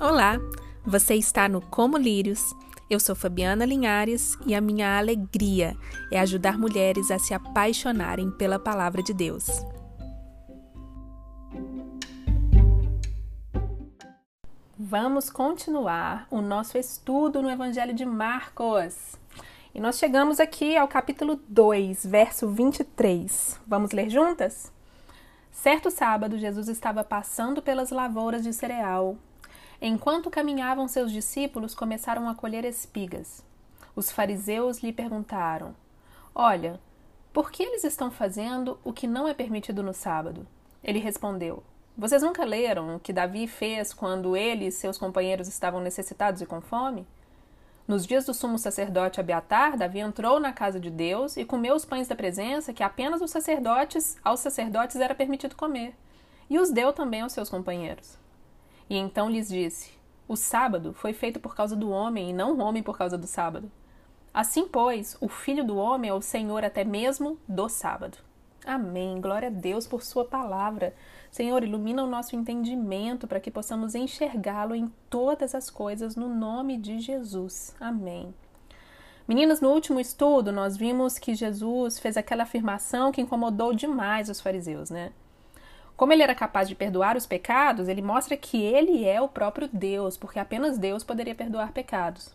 Olá, você está no Como Lírios. Eu sou Fabiana Linhares e a minha alegria é ajudar mulheres a se apaixonarem pela palavra de Deus. Vamos continuar o nosso estudo no Evangelho de Marcos. E nós chegamos aqui ao capítulo 2, verso 23. Vamos ler juntas? Certo sábado, Jesus estava passando pelas lavouras de cereal Enquanto caminhavam, seus discípulos começaram a colher espigas. Os fariseus lhe perguntaram: Olha, por que eles estão fazendo o que não é permitido no sábado? Ele respondeu: Vocês nunca leram o que Davi fez quando ele e seus companheiros estavam necessitados e com fome? Nos dias do sumo sacerdote Abiatar, Davi entrou na casa de Deus e comeu os pães da presença que apenas os sacerdotes, aos sacerdotes era permitido comer, e os deu também aos seus companheiros. E então lhes disse: O sábado foi feito por causa do homem, e não o homem por causa do sábado. Assim, pois, o Filho do Homem é o Senhor até mesmo do sábado. Amém. Glória a Deus por Sua palavra. Senhor, ilumina o nosso entendimento para que possamos enxergá-lo em todas as coisas no nome de Jesus. Amém. Meninas, no último estudo, nós vimos que Jesus fez aquela afirmação que incomodou demais os fariseus, né? Como ele era capaz de perdoar os pecados, ele mostra que ele é o próprio Deus, porque apenas Deus poderia perdoar pecados.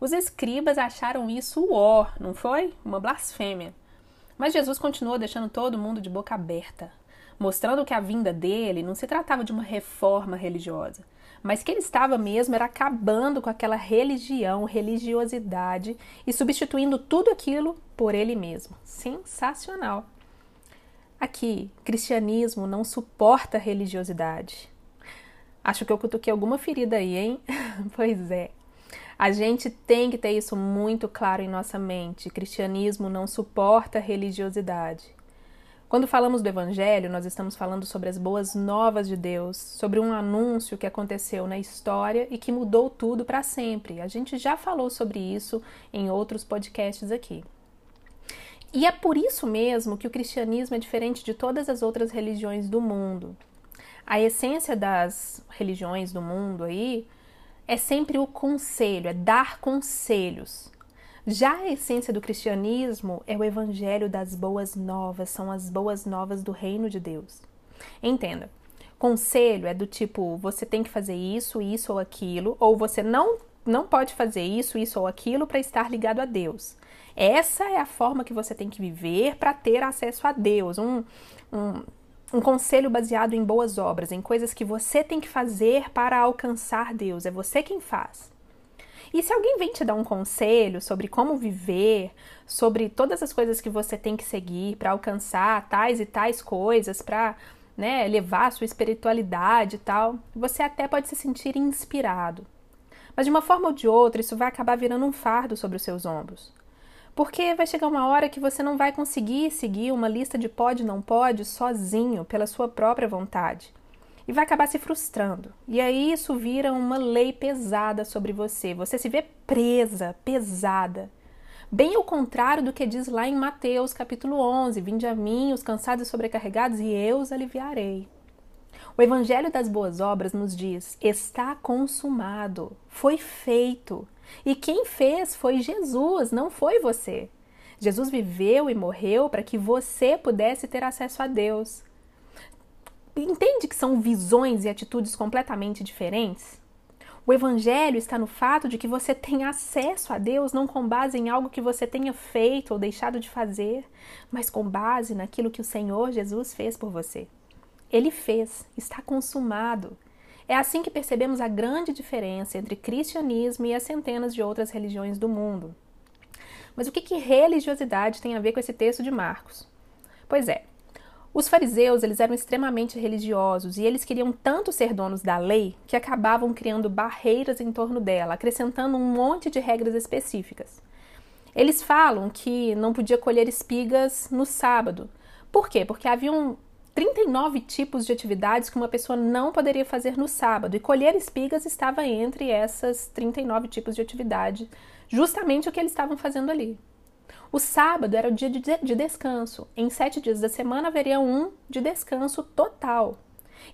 Os escribas acharam isso ó, não foi? Uma blasfêmia. Mas Jesus continuou deixando todo mundo de boca aberta, mostrando que a vinda dele não se tratava de uma reforma religiosa, mas que ele estava mesmo era acabando com aquela religião, religiosidade e substituindo tudo aquilo por ele mesmo. Sensacional! Aqui, cristianismo não suporta religiosidade. Acho que eu cutuquei alguma ferida aí, hein? pois é. A gente tem que ter isso muito claro em nossa mente. Cristianismo não suporta religiosidade. Quando falamos do Evangelho, nós estamos falando sobre as boas novas de Deus, sobre um anúncio que aconteceu na história e que mudou tudo para sempre. A gente já falou sobre isso em outros podcasts aqui. E é por isso mesmo que o cristianismo é diferente de todas as outras religiões do mundo. A essência das religiões do mundo aí é sempre o conselho, é dar conselhos. Já a essência do cristianismo é o evangelho das boas novas, são as boas novas do reino de Deus. Entenda, conselho é do tipo você tem que fazer isso, isso ou aquilo, ou você não não pode fazer isso, isso ou aquilo para estar ligado a Deus. Essa é a forma que você tem que viver para ter acesso a Deus. Um, um, um conselho baseado em boas obras, em coisas que você tem que fazer para alcançar Deus. É você quem faz. E se alguém vem te dar um conselho sobre como viver, sobre todas as coisas que você tem que seguir para alcançar tais e tais coisas, para né, levar a sua espiritualidade e tal, você até pode se sentir inspirado. Mas de uma forma ou de outra, isso vai acabar virando um fardo sobre os seus ombros. Porque vai chegar uma hora que você não vai conseguir seguir uma lista de pode não pode sozinho, pela sua própria vontade. E vai acabar se frustrando. E aí isso vira uma lei pesada sobre você. Você se vê presa, pesada. Bem ao contrário do que diz lá em Mateus capítulo 11: Vinde a mim, os cansados e sobrecarregados, e eu os aliviarei. O Evangelho das Boas Obras nos diz: está consumado, foi feito. E quem fez foi Jesus, não foi você. Jesus viveu e morreu para que você pudesse ter acesso a Deus. Entende que são visões e atitudes completamente diferentes? O evangelho está no fato de que você tem acesso a Deus não com base em algo que você tenha feito ou deixado de fazer, mas com base naquilo que o Senhor Jesus fez por você. Ele fez, está consumado. É assim que percebemos a grande diferença entre cristianismo e as centenas de outras religiões do mundo. Mas o que, que religiosidade tem a ver com esse texto de Marcos? Pois é, os fariseus eles eram extremamente religiosos e eles queriam tanto ser donos da lei que acabavam criando barreiras em torno dela, acrescentando um monte de regras específicas. Eles falam que não podia colher espigas no sábado. Por quê? Porque haviam 39 tipos de atividades que uma pessoa não poderia fazer no sábado, e colher espigas estava entre essas 39 tipos de atividade, justamente o que eles estavam fazendo ali. O sábado era o dia de descanso. Em sete dias da semana haveria um de descanso total.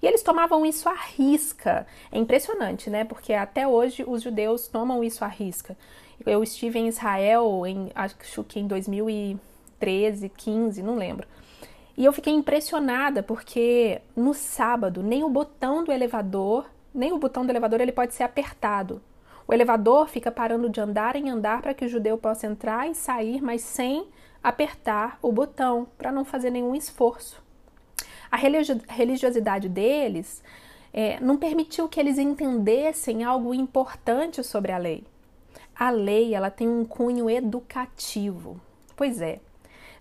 E eles tomavam isso à risca. É impressionante, né? Porque até hoje os judeus tomam isso à risca. Eu estive em Israel, em, acho que em 2013, 15, não lembro. E eu fiquei impressionada porque no sábado nem o botão do elevador, nem o botão do elevador ele pode ser apertado. O elevador fica parando de andar em andar para que o judeu possa entrar e sair, mas sem apertar o botão, para não fazer nenhum esforço. A religiosidade deles é, não permitiu que eles entendessem algo importante sobre a lei. A lei ela tem um cunho educativo. Pois é,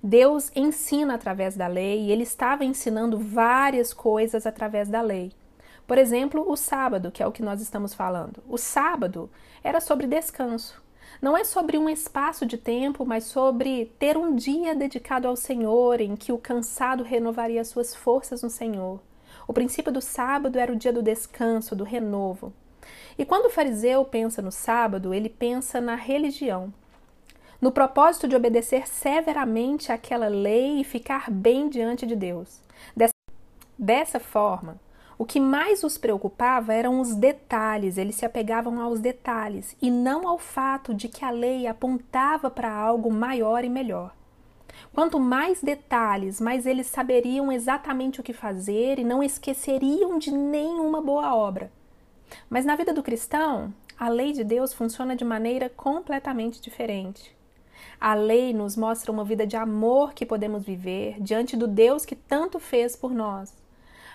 Deus ensina através da lei e ele estava ensinando várias coisas através da lei. Por exemplo, o sábado, que é o que nós estamos falando. O sábado era sobre descanso. Não é sobre um espaço de tempo, mas sobre ter um dia dedicado ao Senhor, em que o cansado renovaria suas forças no Senhor. O princípio do sábado era o dia do descanso, do renovo. E quando o fariseu pensa no sábado, ele pensa na religião no propósito de obedecer severamente àquela lei e ficar bem diante de Deus. Dessa, forma, o que mais os preocupava eram os detalhes, eles se apegavam aos detalhes e não ao fato de que a lei apontava para algo maior e melhor. Quanto mais detalhes, mais eles saberiam exatamente o que fazer e não esqueceriam de nenhuma boa obra. Mas na vida do cristão, a lei de Deus funciona de maneira completamente diferente. A lei nos mostra uma vida de amor que podemos viver diante do Deus que tanto fez por nós.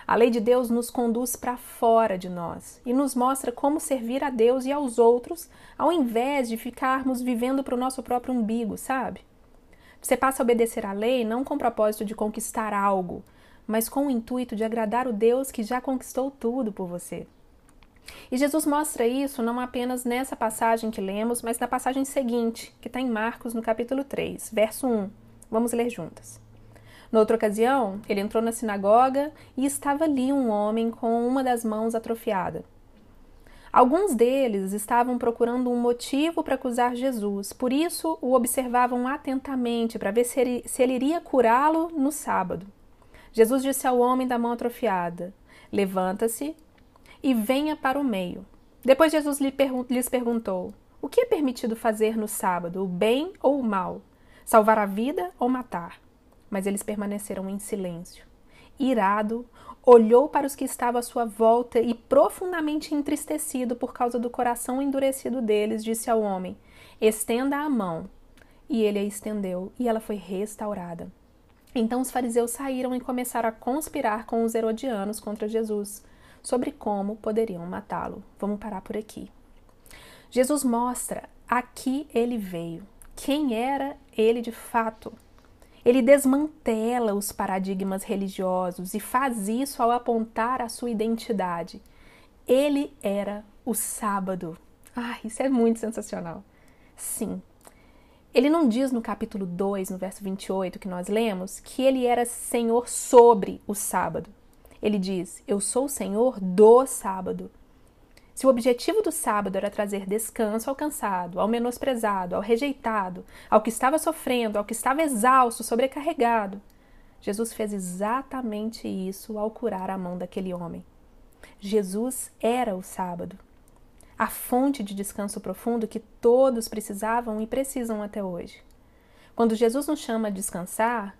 A lei de Deus nos conduz para fora de nós e nos mostra como servir a Deus e aos outros, ao invés de ficarmos vivendo para o nosso próprio umbigo, sabe? Você passa a obedecer à lei não com o propósito de conquistar algo, mas com o intuito de agradar o Deus que já conquistou tudo por você. E Jesus mostra isso não apenas nessa passagem que lemos, mas na passagem seguinte, que está em Marcos, no capítulo 3, verso 1. Vamos ler juntas. Noutra ocasião, ele entrou na sinagoga e estava ali um homem com uma das mãos atrofiada. Alguns deles estavam procurando um motivo para acusar Jesus, por isso o observavam atentamente para ver se ele, se ele iria curá-lo no sábado. Jesus disse ao homem da mão atrofiada: Levanta-se e venha para o meio. Depois Jesus lhes perguntou: O que é permitido fazer no sábado, o bem ou o mal? Salvar a vida ou matar? Mas eles permaneceram em silêncio. Irado, olhou para os que estavam à sua volta e, profundamente entristecido por causa do coração endurecido deles, disse ao homem: Estenda a mão. E ele a estendeu, e ela foi restaurada. Então os fariseus saíram e começaram a conspirar com os herodianos contra Jesus sobre como poderiam matá-lo. Vamos parar por aqui. Jesus mostra a que ele veio, quem era ele de fato. Ele desmantela os paradigmas religiosos e faz isso ao apontar a sua identidade. Ele era o sábado. Ah, isso é muito sensacional. Sim. Ele não diz no capítulo 2, no verso 28 que nós lemos, que ele era senhor sobre o sábado. Ele diz: Eu sou o Senhor do sábado. Se o objetivo do sábado era trazer descanso ao cansado, ao menosprezado, ao rejeitado, ao que estava sofrendo, ao que estava exausto, sobrecarregado, Jesus fez exatamente isso ao curar a mão daquele homem. Jesus era o sábado, a fonte de descanso profundo que todos precisavam e precisam até hoje. Quando Jesus nos chama a descansar,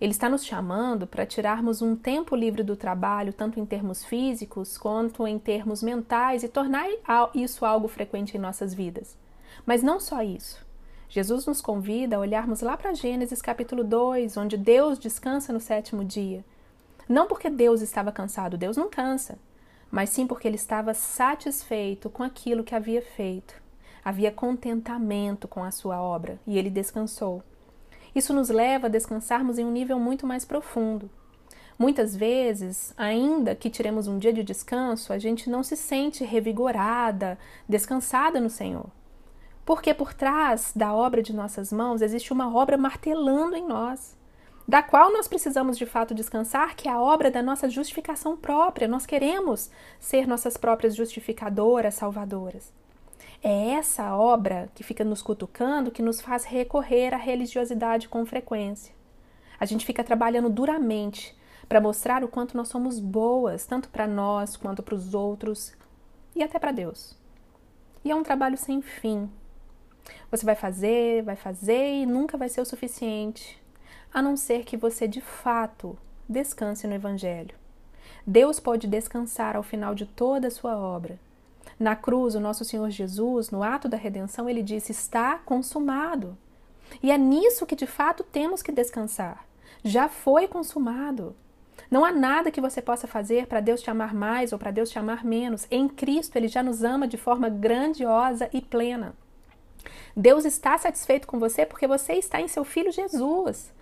ele está nos chamando para tirarmos um tempo livre do trabalho, tanto em termos físicos quanto em termos mentais, e tornar isso algo frequente em nossas vidas. Mas não só isso. Jesus nos convida a olharmos lá para Gênesis capítulo 2, onde Deus descansa no sétimo dia. Não porque Deus estava cansado, Deus não cansa, mas sim porque ele estava satisfeito com aquilo que havia feito. Havia contentamento com a sua obra e ele descansou. Isso nos leva a descansarmos em um nível muito mais profundo. Muitas vezes, ainda que tiremos um dia de descanso, a gente não se sente revigorada, descansada no Senhor. Porque por trás da obra de nossas mãos existe uma obra martelando em nós, da qual nós precisamos de fato descansar, que é a obra da nossa justificação própria. Nós queremos ser nossas próprias justificadoras, salvadoras. É essa obra que fica nos cutucando que nos faz recorrer à religiosidade com frequência. A gente fica trabalhando duramente para mostrar o quanto nós somos boas, tanto para nós quanto para os outros e até para Deus. E é um trabalho sem fim. Você vai fazer, vai fazer e nunca vai ser o suficiente, a não ser que você de fato descanse no Evangelho. Deus pode descansar ao final de toda a sua obra. Na cruz, o nosso Senhor Jesus, no ato da redenção, ele disse: Está consumado. E é nisso que de fato temos que descansar. Já foi consumado. Não há nada que você possa fazer para Deus te amar mais ou para Deus te amar menos. Em Cristo, Ele já nos ama de forma grandiosa e plena. Deus está satisfeito com você porque você está em seu Filho Jesus.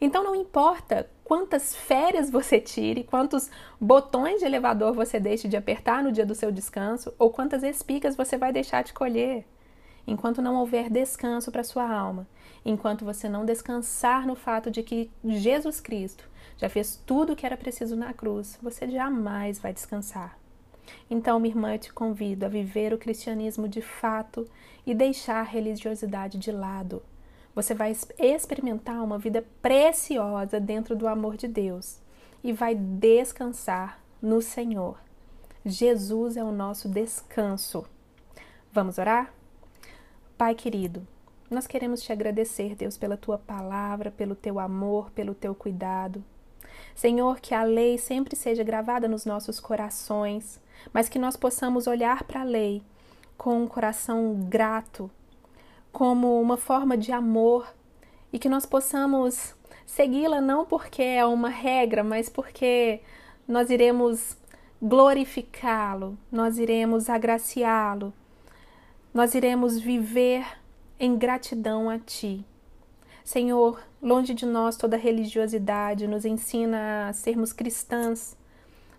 Então não importa quantas férias você tire, quantos botões de elevador você deixe de apertar no dia do seu descanso, ou quantas espigas você vai deixar de colher. Enquanto não houver descanso para sua alma, enquanto você não descansar no fato de que Jesus Cristo já fez tudo o que era preciso na cruz, você jamais vai descansar. Então, minha irmã, eu te convido a viver o cristianismo de fato e deixar a religiosidade de lado. Você vai experimentar uma vida preciosa dentro do amor de Deus e vai descansar no Senhor. Jesus é o nosso descanso. Vamos orar? Pai querido, nós queremos te agradecer, Deus, pela tua palavra, pelo teu amor, pelo teu cuidado. Senhor, que a lei sempre seja gravada nos nossos corações, mas que nós possamos olhar para a lei com um coração grato, como uma forma de amor e que nós possamos segui-la não porque é uma regra, mas porque nós iremos glorificá-lo, nós iremos agraciá-lo, nós iremos viver em gratidão a Ti. Senhor, longe de nós toda religiosidade, nos ensina a sermos cristãs,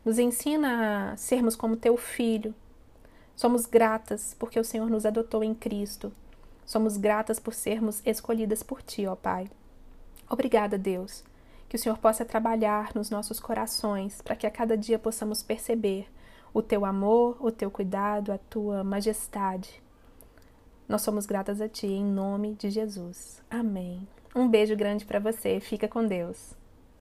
nos ensina a sermos como Teu Filho. Somos gratas porque o Senhor nos adotou em Cristo Somos gratas por sermos escolhidas por Ti, ó Pai. Obrigada, Deus. Que o Senhor possa trabalhar nos nossos corações para que a cada dia possamos perceber o Teu amor, o Teu cuidado, a Tua majestade. Nós somos gratas a Ti em nome de Jesus. Amém. Um beijo grande para você. Fica com Deus.